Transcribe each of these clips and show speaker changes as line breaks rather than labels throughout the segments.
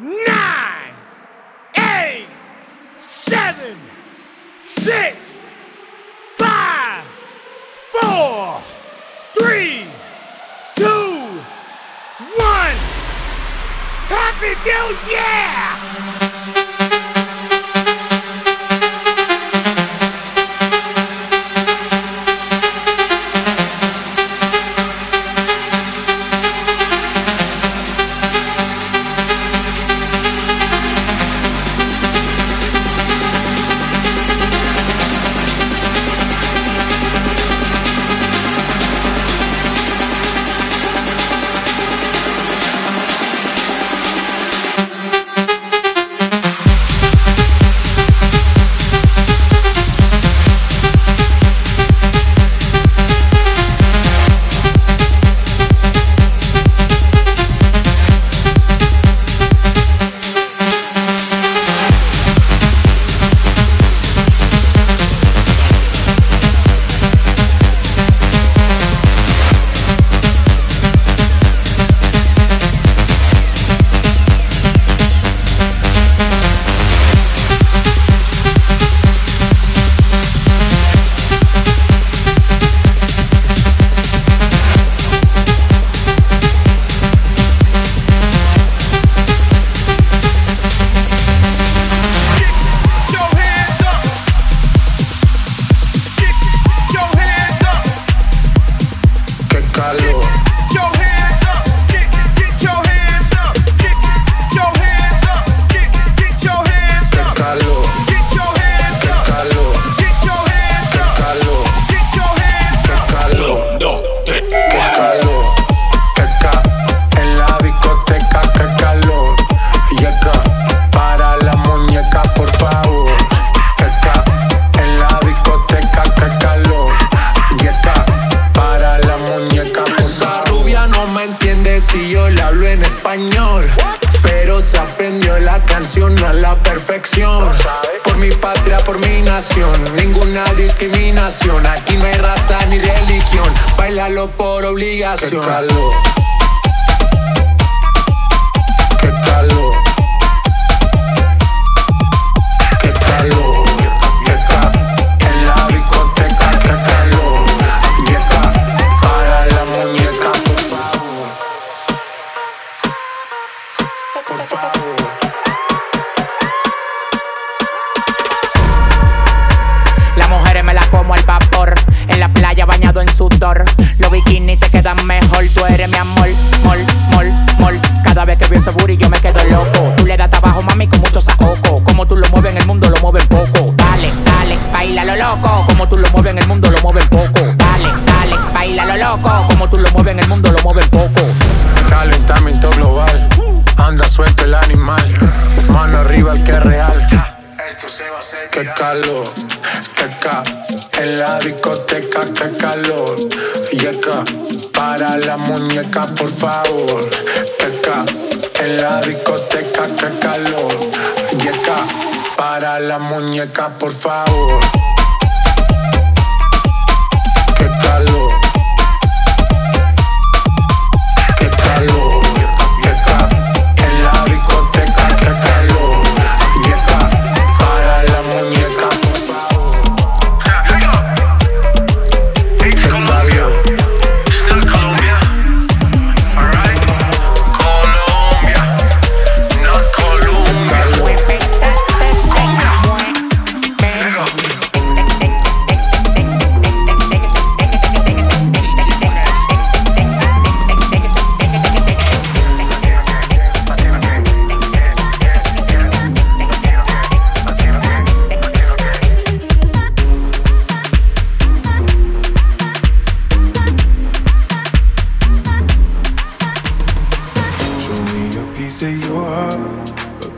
No!
no me entiende si yo le hablo en español. Pero se aprendió la canción a la perfección. Por mi patria, por mi nación, ninguna discriminación. Aquí no hay raza ni religión. Bailalo por obligación. Qué calor. Qué calor.
bikini te quedan mejor. Tú eres mi amor, mol, mol, mol. Cada vez que veo ese booty yo me quedo loco. Tú le das trabajo, mami, con mucho saoco. Como tú lo mueves en el mundo, lo mueves poco. Dale, dale, baila lo loco. Como tú lo mueves en el mundo, lo mueves poco. Dale, dale, baila lo loco. Como tú lo mueves en el mundo, lo mueves poco.
Calentamiento global. Anda suelto el animal. Mano arriba el que es real Qué calor, queca. En la discoteca, qué calor. Yeca, para la muñeca, por favor. Queca. En la discoteca, qué calor. Yeca, para la muñeca, por favor. Qué calor.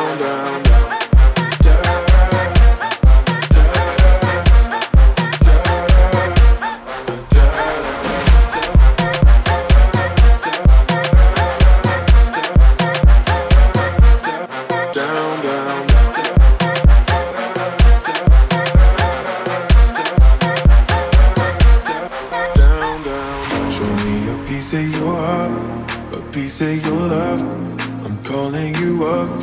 down, down.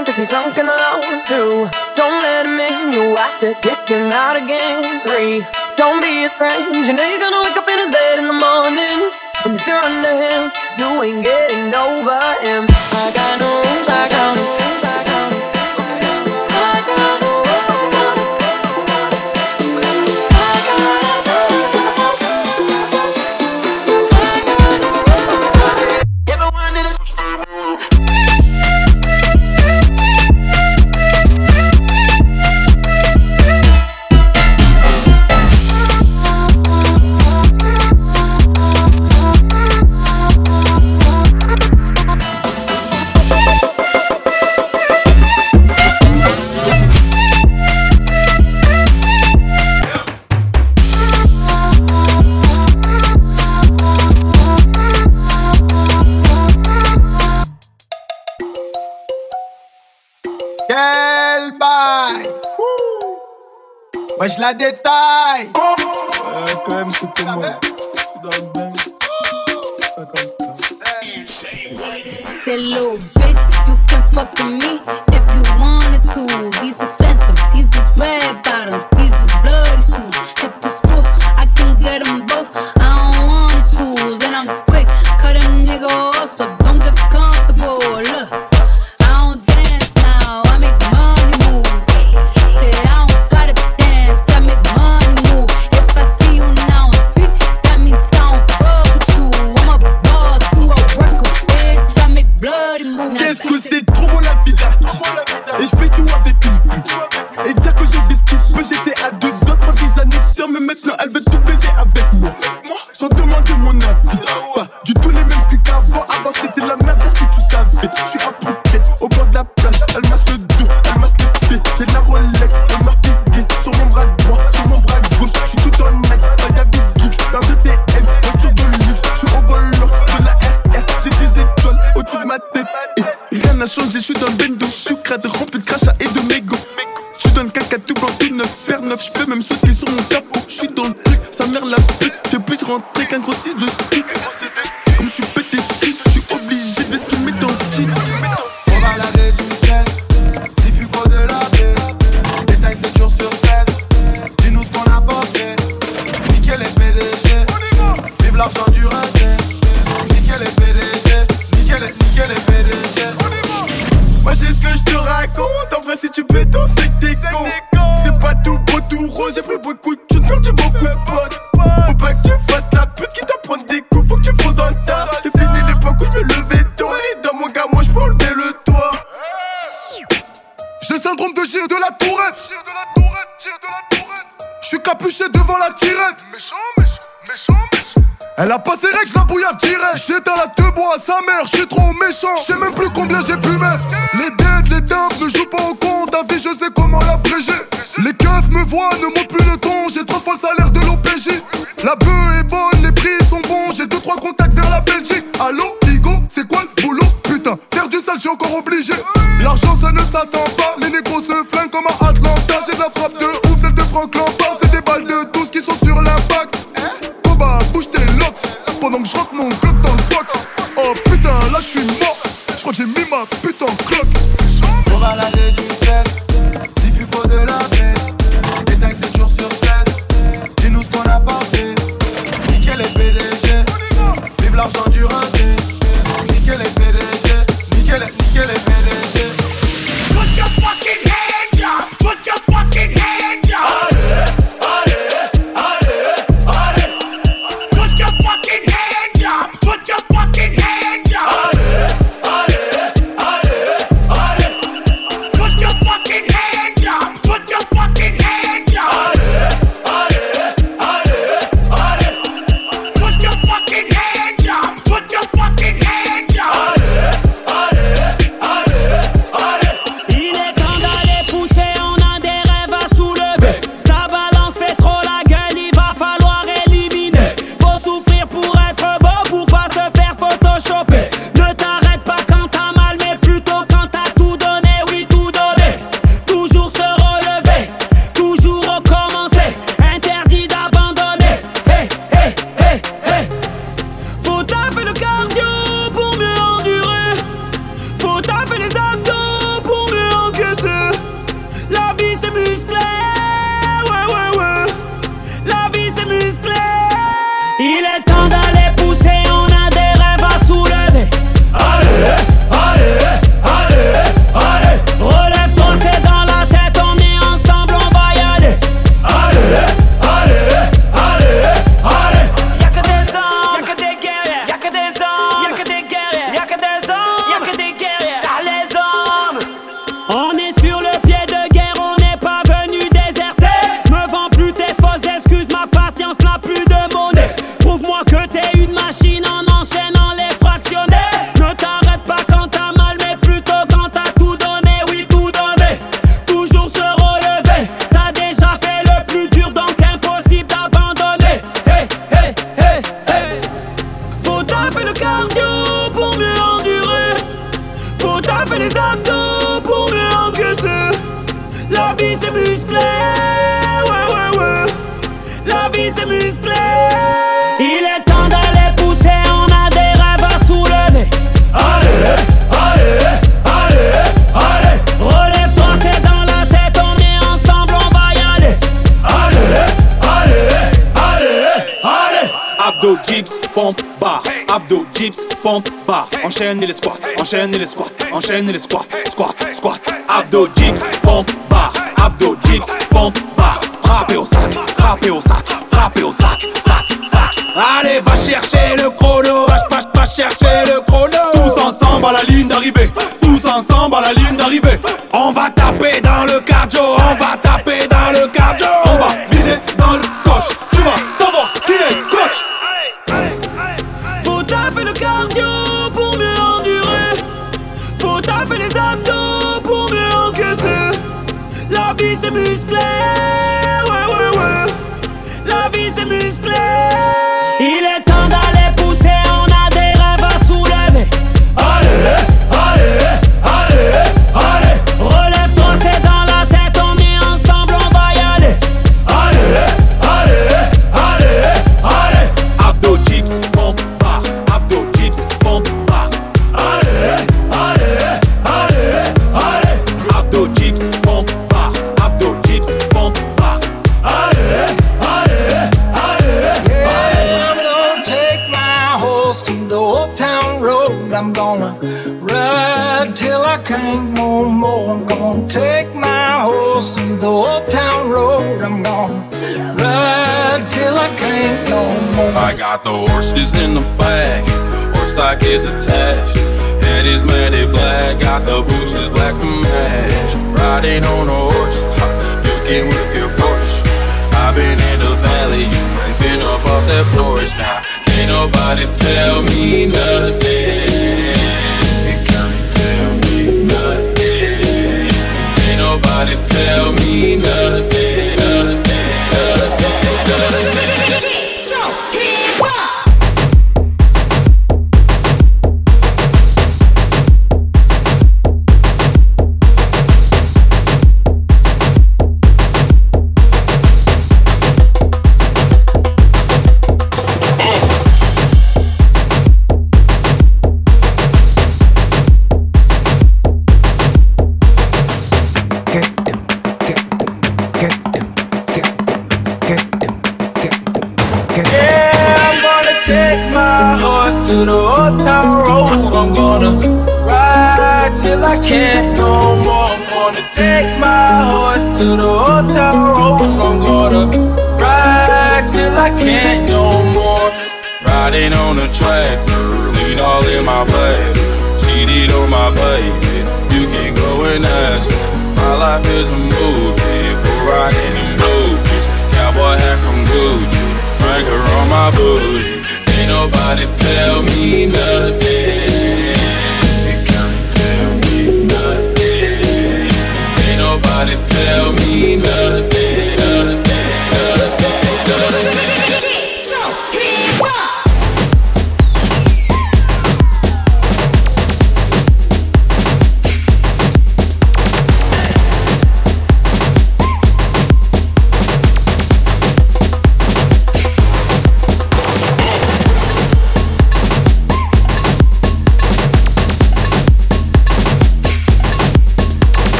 Calling cause he's drunk and alone. Two, don't let him in, you have to kick him out again. Three, don't be his friend, you know you're gonna wake up in his bed in the morning. And if you're under him, you ain't getting over him. I got no rules, I got no
je la détaille. Ouais, quand même, c'était moi.
Say, little bitch, you can fuck with me if you wanted to.
Enchaîne les squats, enchaîne les squats, enchaîne les squats, squat, squat, abdo dips, pompe, bar, abdo dips, pompe, bar, frappez au sac, frappez au sac, frappez au sac, sac, sac. Allez, va chercher le chrono, va, va, va chercher le chrono. Tous ensemble à la ligne d'arrivée, tous ensemble à la ligne d'arrivée. On va
The horses in the back, horse stock is attached. Head is matted black, got the bushes black to match. Riding on a horse, you can whip your Porsche. I've been in the valley, you ain't been up off that porch now. Can't nobody tell me nothing. Tell me nothing. Can't nobody tell me nothing,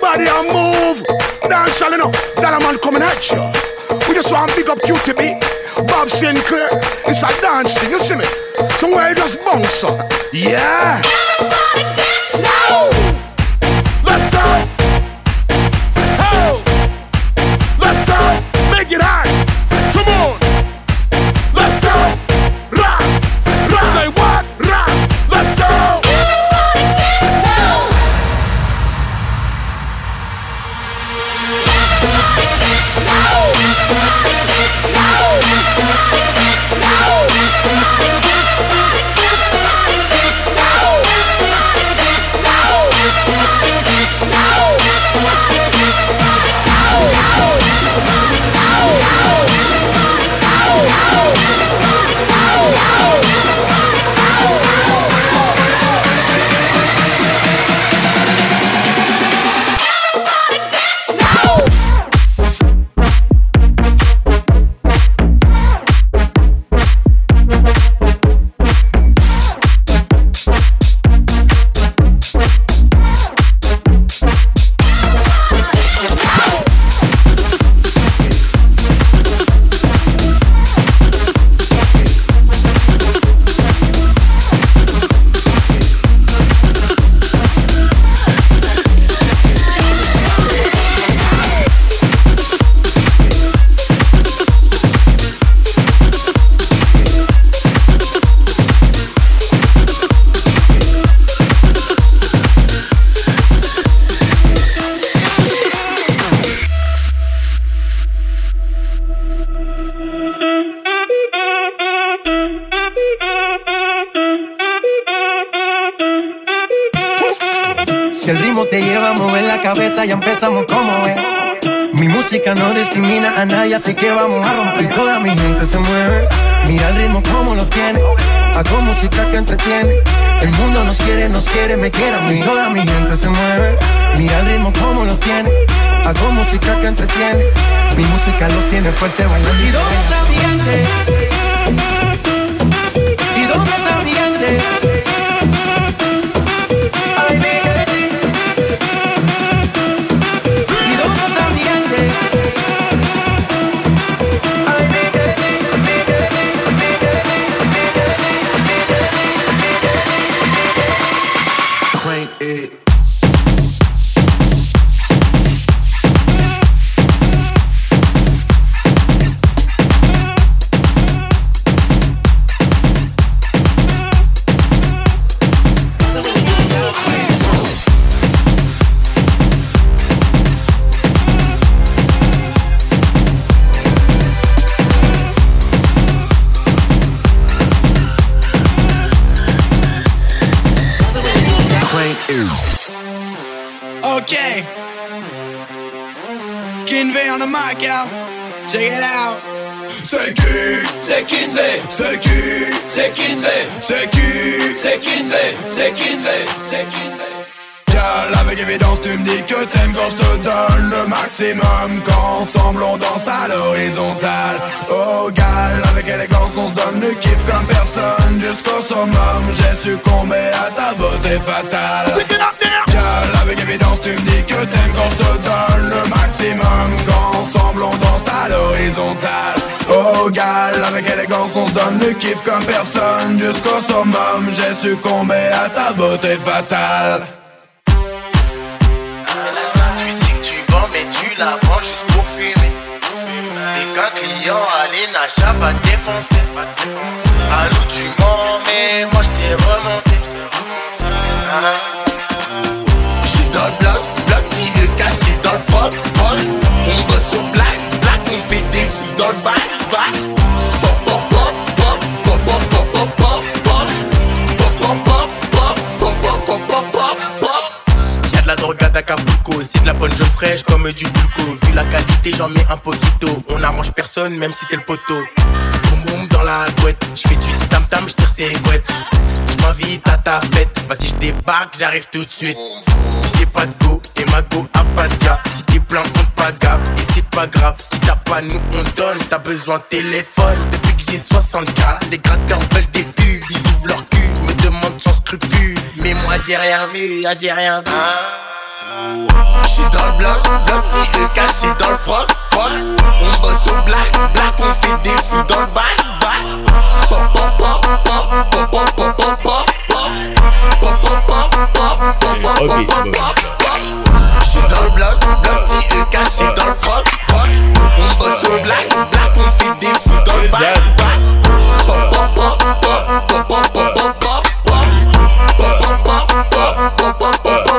body and move. Dance shall enough. That man coming at you. We just want big up cutie QTB. Bob Sinclair. It's a dance thing, you see me? Somewhere you just bounce up. Yeah. Así que vamos a romper. Toda mi gente se mueve, mira el ritmo como los tiene. Hago música que entretiene. El mundo nos quiere, nos quiere, me
quiere a mí. Toda mi gente se mueve, mira el ritmo como los tiene. Hago música que entretiene. Mi música los tiene fuerte bailando.
¿Y dónde está mi gente? Okay.
Maximum Quand ensemble on danse à l'horizontale Oh gal, avec élégance on se donne le kiff comme personne. Jusqu'au summum, j'ai succombé à ta beauté fatale. Gal, avec évidence tu me dis que t'aimes quand je te donne le maximum. Quand ensemble on danse à l'horizontale Oh gal, avec élégance on se donne le kiff comme personne. Jusqu'au summum, j'ai succombé à ta beauté fatale
Nacha va défoncer Allô tu mens mais moi je t'ai remonté Ah. J'suis dans le bloc, bloc caché dans le pot, On bosse sur black, black on fait des sous dans le bac, bac la drogue à Acapulco, c'est de la bonne jaune fraîche comme du gluco Vu la qualité j'en mets un poquito On arrange personne même si t'es le poteau. Boum boum dans la couette, j'fais du tam tam, j'tire ses couettes. J'm'invite à ta fête, vas-y j'débarque, j'arrive tout de suite. J'ai pas de go et ma go a pas de gars Si t'es plein compte pas et c'est pas grave Si t'as pas nous on donne, t'as besoin de téléphone Depuis que j'ai 60k, les gratteurs veulent des pubs Ils ouvrent leur cul, me demandent sans scrupule Mais moi j'ai rien vu, ah, j'ai rien vu J'suis dans le bloc, bloc tiré caché dans le froc On bosse au black, black on fait des sous dans le pop J'suis dans le bloc, bloc tiré caché dans le froc, froc On bosse au black, black on fait des sous dans le bac, bac Pop, pop, pop, pop, pop, pop, pop, pop, pop Pop, pop, pop, pop, pop, pop, pop, pop,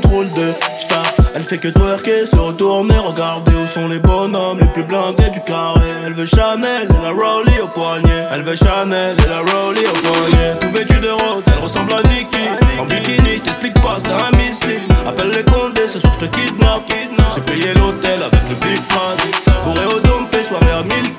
contrôle de. Elle fait que twerker, se retourner, regarder où sont les bonhommes les plus blindés du carré. Elle veut Chanel et la Rollie au poignet. Elle veut Chanel et la Rollie au poignet. Tout vêtu de rose, elle ressemble à Nikki. En bikini, je t'explique pas, c'est un missile. Appelle les condés, ce soir je te kidnappe. J'ai payé l'hôtel avec le big. Bourré au dompé, soirée à 1000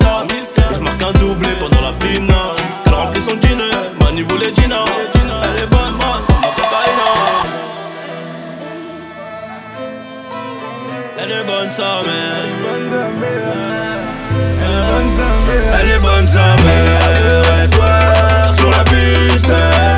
Elle est
bonne sa mère. Elle est bonne sa mère.
Elle est bonne sa mère. Toi, sur la piste, j'claque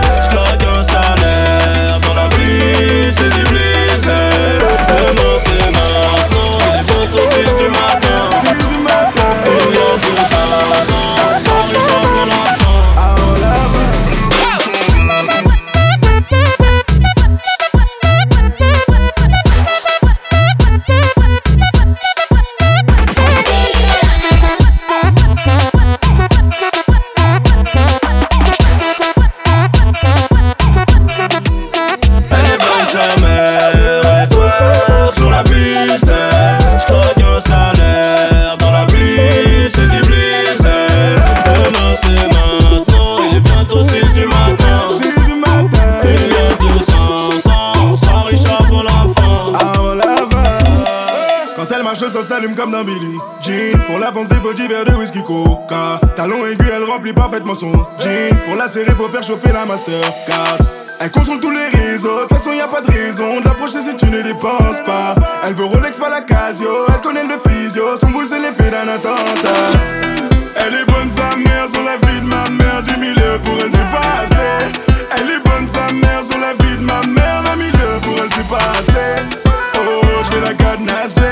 comme dans Billy Jean. Pour l'avance des petits verres de whisky coca. Talon aigu, elle remplit parfaitement son jean. Pour la serrer, faut faire chauffer la Mastercard. Elle contrôle tous les réseaux, de toute façon y a pas de raison de l'approcher si tu ne dépenses pas. Elle veut Rolex, pas la Casio, elle connaît le physio. Son boule c'est l'effet d'un attentat. Elle est bonne sa mère sur la vie de ma mère. 10 000 pour elle c'est pas assez. Elle est bonne sa mère sur la vie de ma mère. 20 000 pour elle c'est pas assez. Oh je vais la cadenasser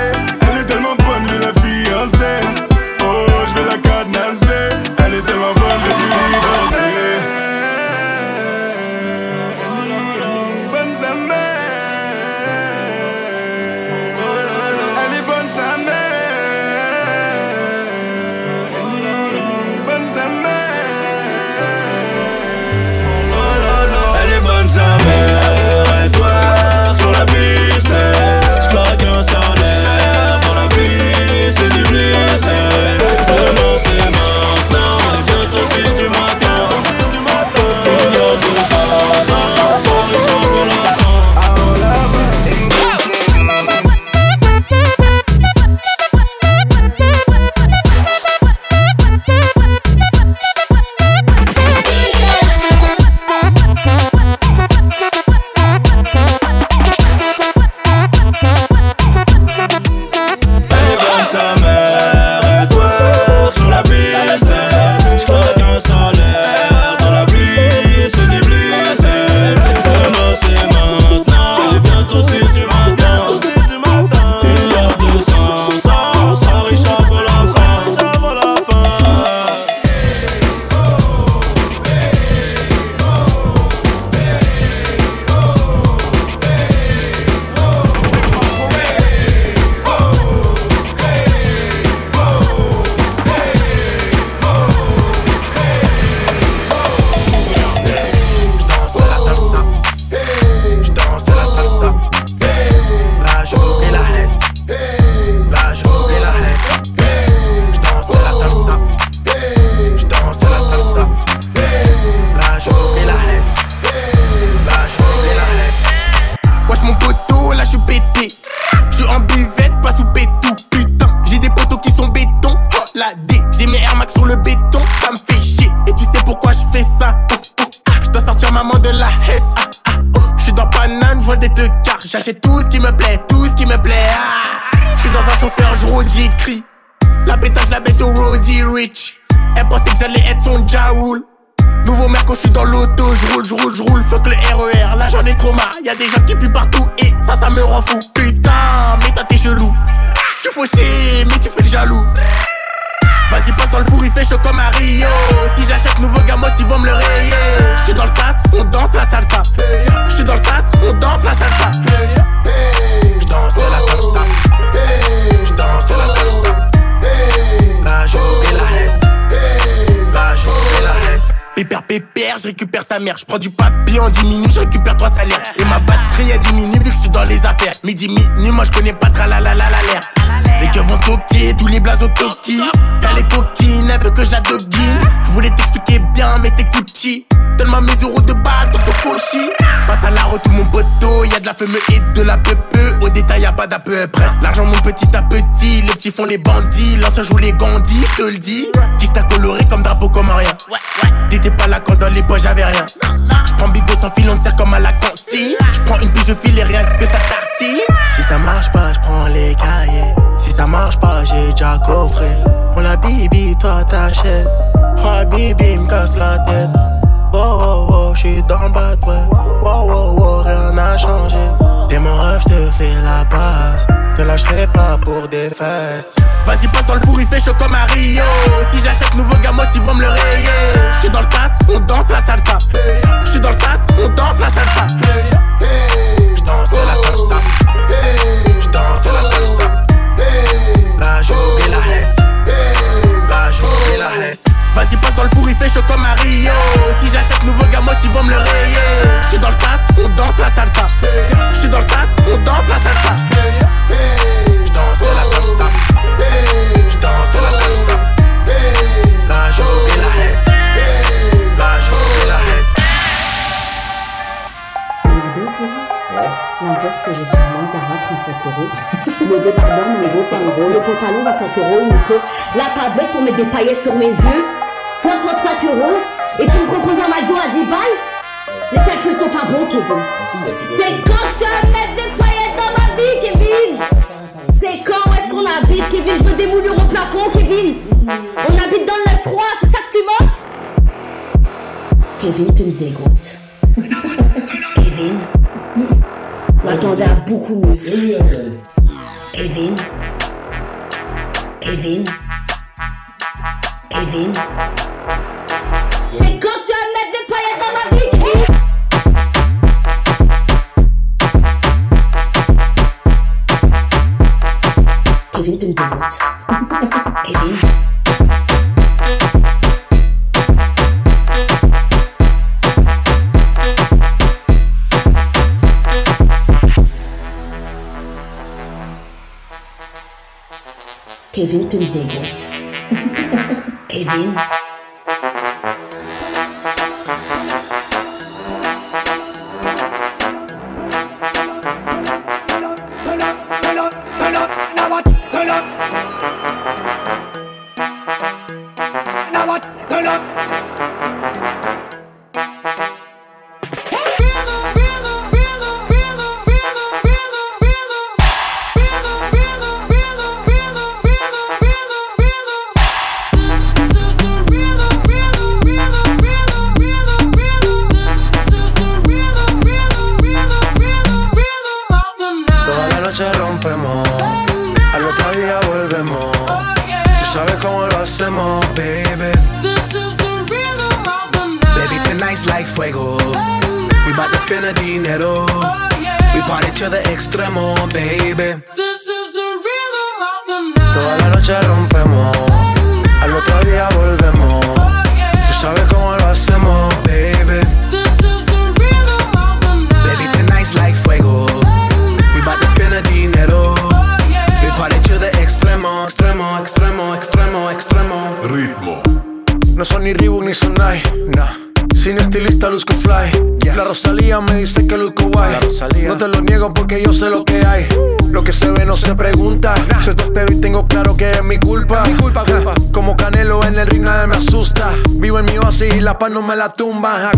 suis dans l'auto, je roule, je roule, je roule, fuck le RER, là j'en ai trop marre, y'a des gens qui puent partout et ça, ça me rend fou. Putain, mais t'as t'es chelou. J'suis fauché, mais tu fais le jaloux. Vas-y, passe dans le four, il fait chaud comme à Rio. Si j'achète nouveau gamos, ils vont me le rayer. J'suis dans le sas, on danse la salsa. J'suis dans le sas, on danse la salsa. J'danse la salsa. J'danse la salsa. Là, j'ai oublié la hesse. Pépère, pépère, je récupère sa mère. Je prends du papier en 10 minutes, je récupère trois salaires. Et ma batterie a diminue vu que je suis dans les affaires. Midi, minuit, moi je connais pas tra la la la la l'air. Les keufs vont toquer, tous les blazes au toki. Elle est coquine, elle veut que je la doguine. Je voulais t'expliquer bien, mais t'écoutes chi. Donne-moi mes euros de balle, ton cochi. Passe à la route, tout mon poteau. Y'a de la fumée et de la peu. Au détail, y'a pas d'à peu près. L'argent monte petit à petit. Les petits font les bandits. L'ancien joue les gandis, je te le dis. Qui t'a coloré comme drapeau, comme rien. T'étais pas là quand dans les poches j'avais rien. J'prends bigo sans fil, on te comme à la cantine. J'prends une puis je file et rien que ça tartine. Si ça marche pas, j'prends les cahiers. Si ça marche pas, j'ai déjà coffré. On la bibi, toi t'achètes. Oh bibi, me casse la tête. Oh oh oh, j'suis dans le bad, ouais. Oh oh oh, rien n'a changé. T'es mon rêve, j'te fais la passe. Te lâcherai pas pour des fesses. Vas-y, passe dans le four, il fait chaud comme à. Si j'achète nouveau gamos, ils vont me le rayer. J'suis dans le sas, on danse la salsa. J'suis dans le sas, on danse la salsa. J'danse la salsa. J'danse la salsa. Là, j'ai oublié la hesse. Là, j'ai oublié la hesse. Vas-y, passe dans le four, il fait chaud comme à Rio. Si j'achète nouveau gamos, ils vont me le rayer. J'suis dans le sas, on danse la salsa. J'suis dans le sas, on danse la salsa. J'danse la salsa.
Que j'ai Zara, 35 euros. Le débardeur, mon ego, 20 euros. Le pantalon, 25 euros. Micro.
La tablette pour mettre des paillettes sur mes yeux, 65 euros. Et tu me proposes un McDo à 10 balles? Les calculs sont pas bons, Kevin. C'est quand
tu vas mettre des paillettes dans ma vie, Kevin?
C'est quand est-ce qu'on habite, Kevin? Je veux des moulures au plafond, Kevin On habite dans le 9-3, c'est ça
que tu m'offres? Kevin, tu me dégoûtes. Kevin, m'attendais à beaucoup mieux. Kevin, Kevin, Kevin. C'est quand tu vas mettre des paillettes dans ma vie, Kevin? Kevin, tu me dégoûtes. Kevin. Kevin, tu me dégoûtes. Kevin.
No son ni Reebok ni Sonai, no. Sin estilista luzco fly. Yes. La Rosalía me dice que luzco guay. No te lo niego porque yo sé lo que hay. Lo que se ve no se pregunta. Nah. Yo te espero y tengo claro que es mi culpa. Mi culpa, culpa. Como Canelo en el ring nadie me asusta. Vivo en mi oasis y la paz no me la tumba.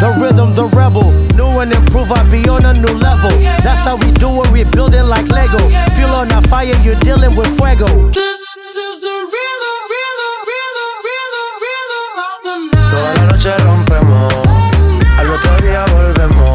The rhythm, the rebel. New and improve, I be on a new level. That's how we do it, we building like Lego. Feel on a fire, you're dealing with fuego. This is the rhythm.
noche rompemos, al otro día volvemos.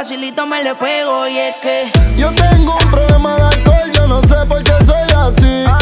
facilito me le pego y es que
yo tengo un problema de alcohol, yo no sé por qué soy así.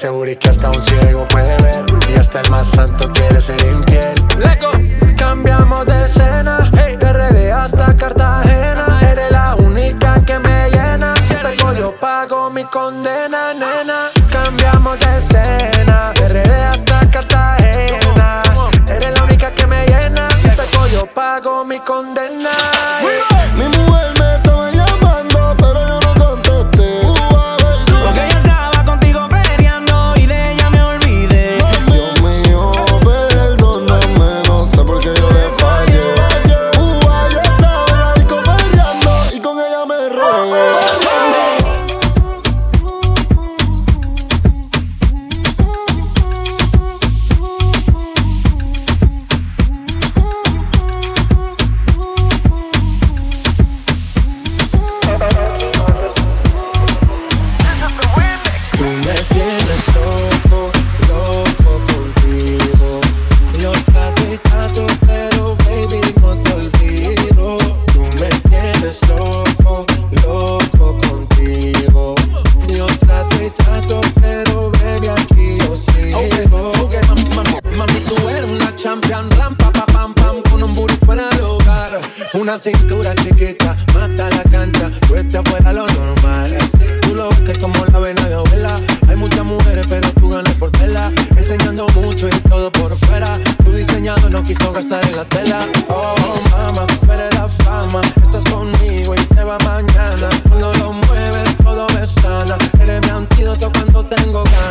seguro que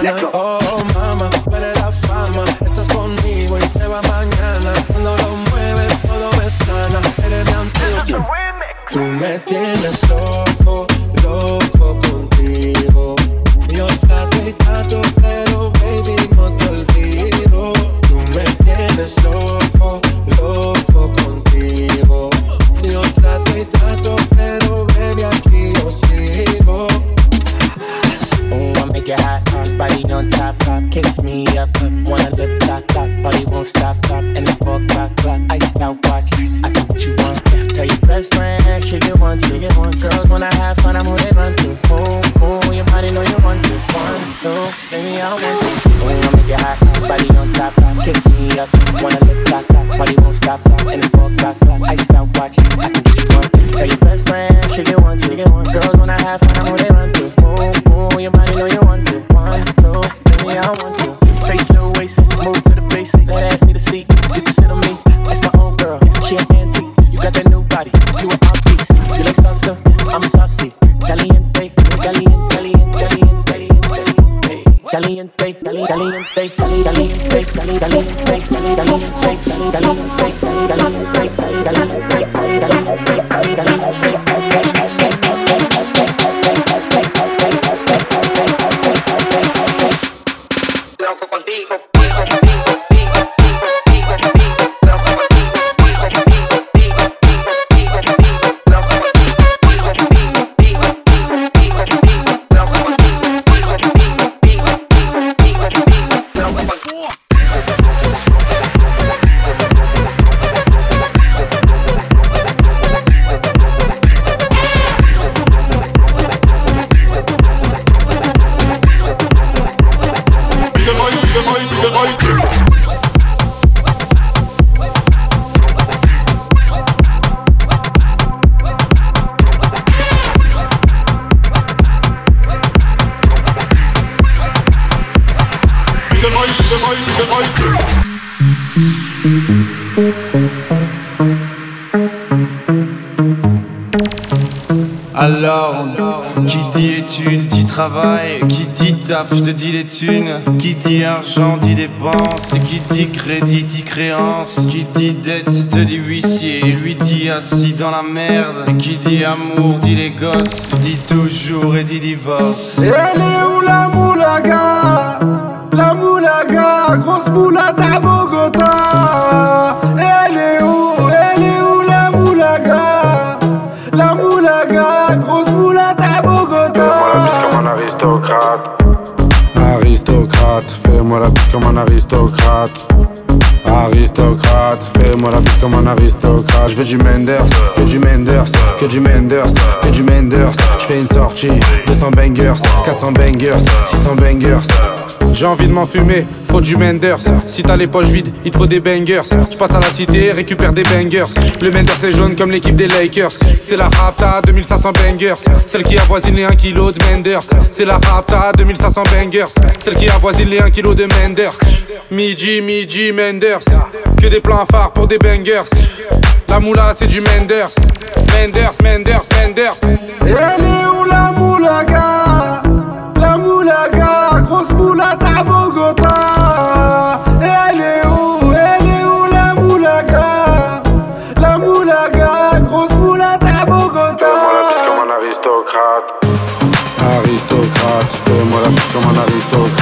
Let go. Oh.
Alors, qui dit études dit travail, qui dit taf, te dis les thunes, qui dit argent dit dépenses, qui dit crédit dit créance, qui dit dette te dit huissier, lui dit assis dans la merde, et qui dit amour dit les gosses, dit toujours et dit divorce. Elle est où la moulaga? La moulaga, grosse moulade à Bogota Elle est où Elle est où la moulaga? La moulaga, grosse moulade à Bogota
Comme un aristocrate. Aristocrate, fais-moi la bise comme un aristocrate. Aristocrate, fais-moi la bise comme un aristocrate. Je veux du Menders, que du Menders, que du Menders, que du Menders. Je fais une sortie, 200 bangers, 400 bangers, 600 bangers. J'ai envie de m'enfumer, faut du Menders. Si t'as les poches vides, il te faut des bangers. Je passe à la cité, récupère des bangers. Le Menders est jaune comme l'équipe des Lakers. C'est la Rapta 2500 bangers. Celle qui avoisine les 1 kg de Menders. C'est la Rapta 2500 bangers. Celle qui avoisine les 1 kg de Menders. Midi, midi, Menders. Que des plans phares pour des bangers. La moula, c'est du Menders. Menders, Menders, Menders. Elle est où la moulaga? La moulaga, grosse moulade à Bogota Elle est où? Elle est où la moulaga? La moulaga, grosse moulade à Bogota Comme un aristocrate. Aristocrate, fais-moi la bise comme un aristocrate.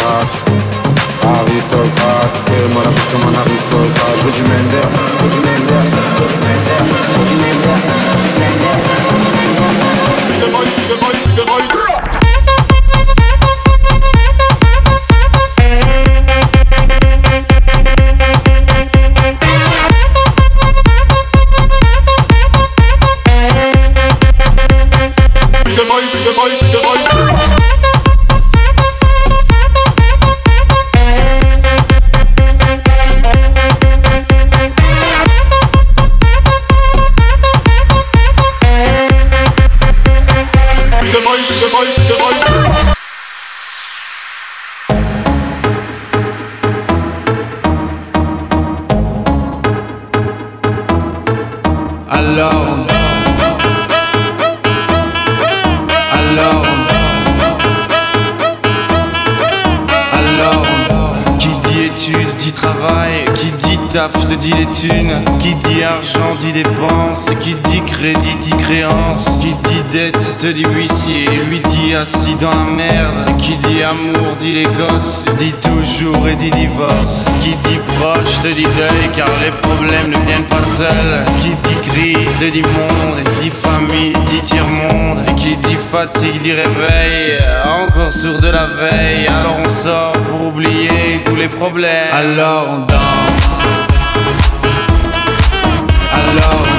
ha visto il card Fermo la pesca ma non ha visto il card Svolgimento
porte du huissier lui dit assis dans la merde. Qui dit amour dit les gosses. Dit toujours et dit divorce. Qui dit proche te dit deuil car les problèmes ne viennent pas seuls. Qui dit crise te dit monde. Dit famille dit tiers-monde. Qui dit fatigue dit réveil. Encore sourd de la veille. Alors on sort pour oublier tous les problèmes. Alors on danse. Alors on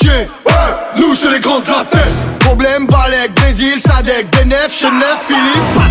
Ouais, nous c'est les grands latesses. Problème, Balek, des Sadek, des nefs, Chenef, Philippe.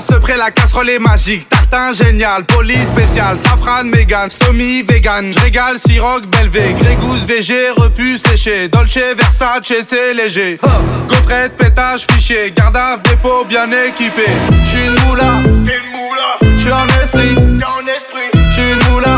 Ce près, la casserole est magique. Tartin génial, police spécial, safran, mégan, stomy, vegan. J'régale, siroc, belvé, grégousse, VG, repu, séché. Dolce, Versace, c'est léger. Gaufrette, pétage, fichier, gardave, dépôt, bien équipé. J'suis une moula, t'es une. J'suis un esprit, t'es un esprit. J'suis une moula.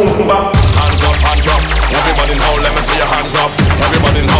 Boom. Hands up, hands up. Everybody now, let me see your hands up. Everybody now,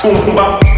Boom, boom, boom.